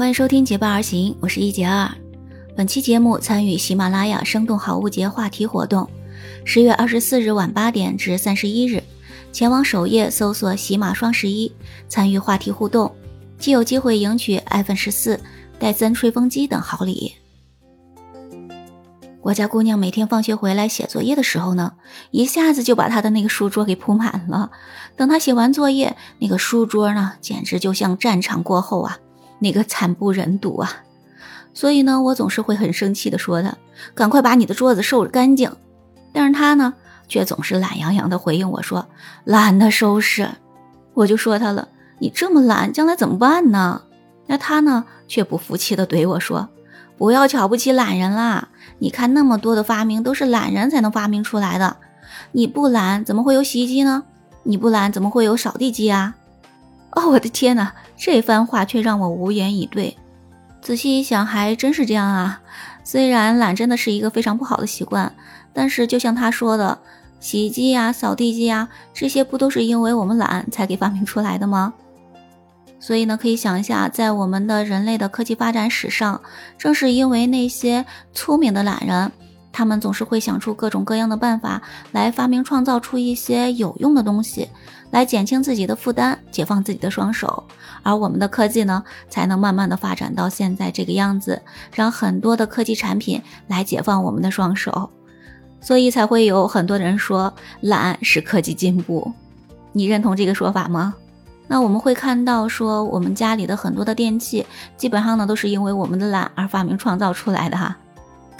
欢迎收听《结伴而行》，我是一杰二。本期节目参与喜马拉雅“生动好物节”话题活动，十月二十四日晚八点至三十一日，前往首页搜索“喜马双十一”，参与话题互动，即有机会赢取 iPhone 十四、戴森吹风机等好礼。我家姑娘每天放学回来写作业的时候呢，一下子就把她的那个书桌给铺满了。等她写完作业，那个书桌呢，简直就像战场过后啊，那个惨不忍睹啊。所以呢，我总是会很生气的说他：“赶快把你的桌子收拾干净。”但是他呢，却总是懒洋洋的回应我说：“懒得收拾。”我就说他了：“你这么懒，将来怎么办呢？”那他呢，却不服气的怼我说。不要瞧不起懒人啦！你看那么多的发明都是懒人才能发明出来的，你不懒怎么会有洗衣机呢？你不懒怎么会有扫地机啊？哦，我的天哪！这番话却让我无言以对。仔细一想，还真是这样啊。虽然懒真的是一个非常不好的习惯，但是就像他说的，洗衣机呀、扫地机呀，这些不都是因为我们懒才给发明出来的吗？所以呢，可以想一下，在我们的人类的科技发展史上，正是因为那些聪明的懒人，他们总是会想出各种各样的办法来发明创造出一些有用的东西，来减轻自己的负担，解放自己的双手，而我们的科技呢，才能慢慢的发展到现在这个样子，让很多的科技产品来解放我们的双手，所以才会有很多人说懒是科技进步，你认同这个说法吗？那我们会看到，说我们家里的很多的电器，基本上呢都是因为我们的懒而发明创造出来的哈。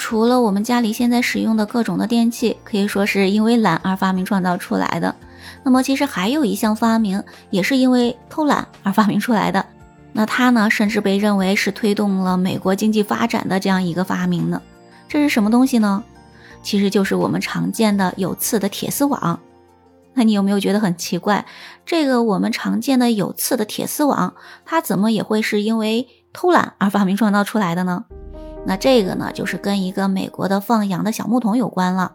除了我们家里现在使用的各种的电器，可以说是因为懒而发明创造出来的。那么其实还有一项发明，也是因为偷懒而发明出来的。那它呢，甚至被认为是推动了美国经济发展的这样一个发明呢。这是什么东西呢？其实就是我们常见的有刺的铁丝网。那你有没有觉得很奇怪？这个我们常见的有刺的铁丝网，它怎么也会是因为偷懒而发明创造出来的呢？那这个呢，就是跟一个美国的放羊的小牧童有关了。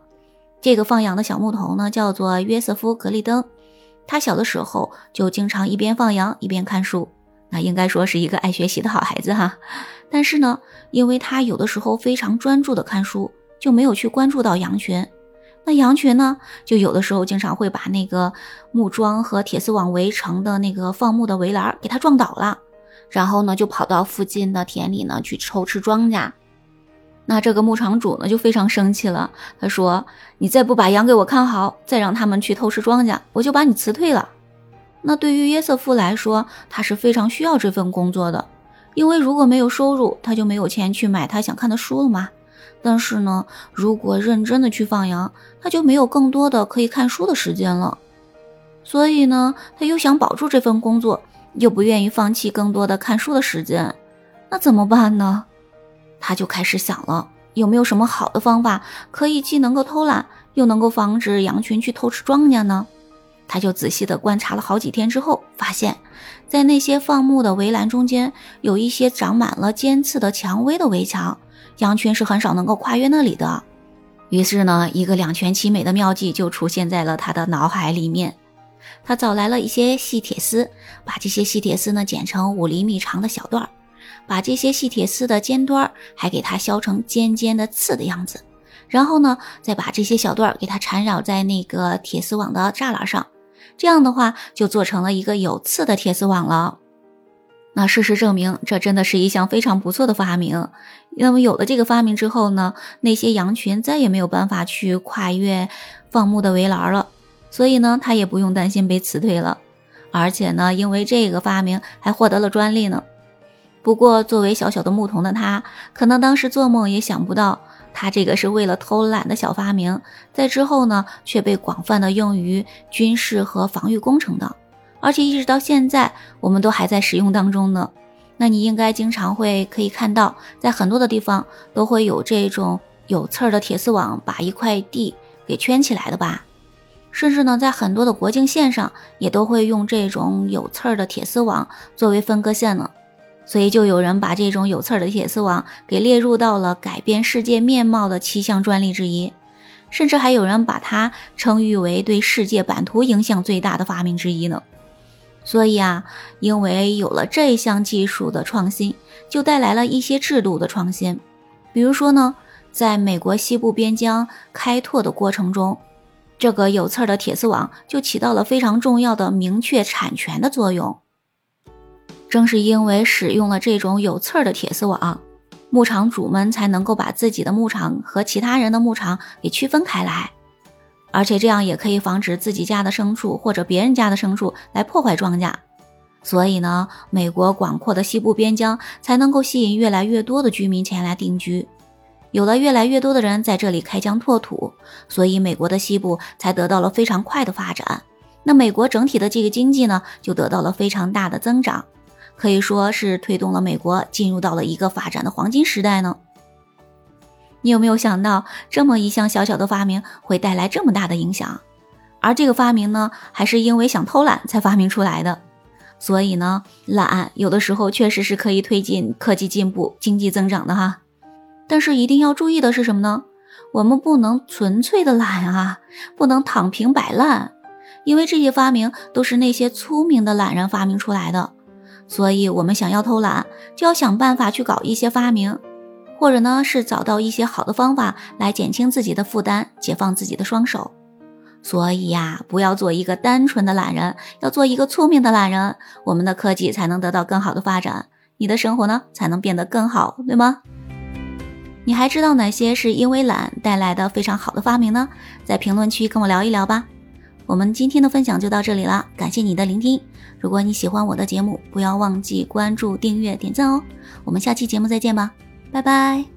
这个放羊的小牧童呢，叫做约瑟夫·格利登。他小的时候就经常一边放羊一边看书，那应该说是一个爱学习的好孩子哈。但是呢，因为他有的时候非常专注的看书，就没有去关注到羊群。那羊群呢，就有的时候经常会把那个木桩和铁丝网围成的那个放牧的围栏给它撞倒了，然后呢，就跑到附近的田里呢去偷吃庄稼。那这个牧场主呢就非常生气了，他说：“你再不把羊给我看好，再让他们去偷吃庄稼，我就把你辞退了。”那对于约瑟夫来说，他是非常需要这份工作的，因为如果没有收入，他就没有钱去买他想看的书了嘛。但是呢，如果认真的去放羊，他就没有更多的可以看书的时间了。所以呢，他又想保住这份工作，又不愿意放弃更多的看书的时间，那怎么办呢？他就开始想了，有没有什么好的方法，可以既能够偷懒，又能够防止羊群去偷吃庄稼呢？他就仔细的观察了好几天之后，发现，在那些放牧的围栏中间，有一些长满了尖刺的蔷薇的围墙。羊群是很少能够跨越那里的，于是呢，一个两全其美的妙计就出现在了他的脑海里面。他找来了一些细铁丝，把这些细铁丝呢剪成五厘米长的小段儿，把这些细铁丝的尖端还给它削成尖尖的刺的样子，然后呢，再把这些小段儿给它缠绕在那个铁丝网的栅栏上，这样的话就做成了一个有刺的铁丝网了。那事实证明，这真的是一项非常不错的发明。那么有了这个发明之后呢，那些羊群再也没有办法去跨越放牧的围栏了，所以呢，他也不用担心被辞退了。而且呢，因为这个发明还获得了专利呢。不过，作为小小的牧童的他，可能当时做梦也想不到，他这个是为了偷懒的小发明，在之后呢，却被广泛的用于军事和防御工程的。而且一直到现在，我们都还在使用当中呢。那你应该经常会可以看到，在很多的地方都会有这种有刺儿的铁丝网，把一块地给圈起来的吧？甚至呢，在很多的国境线上，也都会用这种有刺儿的铁丝网作为分割线呢。所以就有人把这种有刺儿的铁丝网给列入到了改变世界面貌的七项专利之一。甚至还有人把它称誉为对世界版图影响最大的发明之一呢。所以啊，因为有了这项技术的创新，就带来了一些制度的创新。比如说呢，在美国西部边疆开拓的过程中，这个有刺儿的铁丝网就起到了非常重要的明确产权的作用。正是因为使用了这种有刺儿的铁丝网，牧场主们才能够把自己的牧场和其他人的牧场给区分开来。而且这样也可以防止自己家的牲畜或者别人家的牲畜来破坏庄稼，所以呢，美国广阔的西部边疆才能够吸引越来越多的居民前来定居，有了越来越多的人在这里开疆拓土，所以美国的西部才得到了非常快的发展。那美国整体的这个经济呢，就得到了非常大的增长，可以说是推动了美国进入到了一个发展的黄金时代呢。你有没有想到，这么一项小小的发明会带来这么大的影响？而这个发明呢，还是因为想偷懒才发明出来的。所以呢，懒有的时候确实是可以推进科技进步、经济增长的哈。但是一定要注意的是什么呢？我们不能纯粹的懒啊，不能躺平摆烂，因为这些发明都是那些聪明的懒人发明出来的。所以，我们想要偷懒，就要想办法去搞一些发明。或者呢，是找到一些好的方法来减轻自己的负担，解放自己的双手。所以呀，不要做一个单纯的懒人，要做一个聪明的懒人，我们的科技才能得到更好的发展，你的生活呢才能变得更好，对吗？你还知道哪些是因为懒带来的非常好的发明呢？在评论区跟我聊一聊吧。我们今天的分享就到这里了，感谢你的聆听。如果你喜欢我的节目，不要忘记关注、订阅、点赞哦。我们下期节目再见吧。拜拜。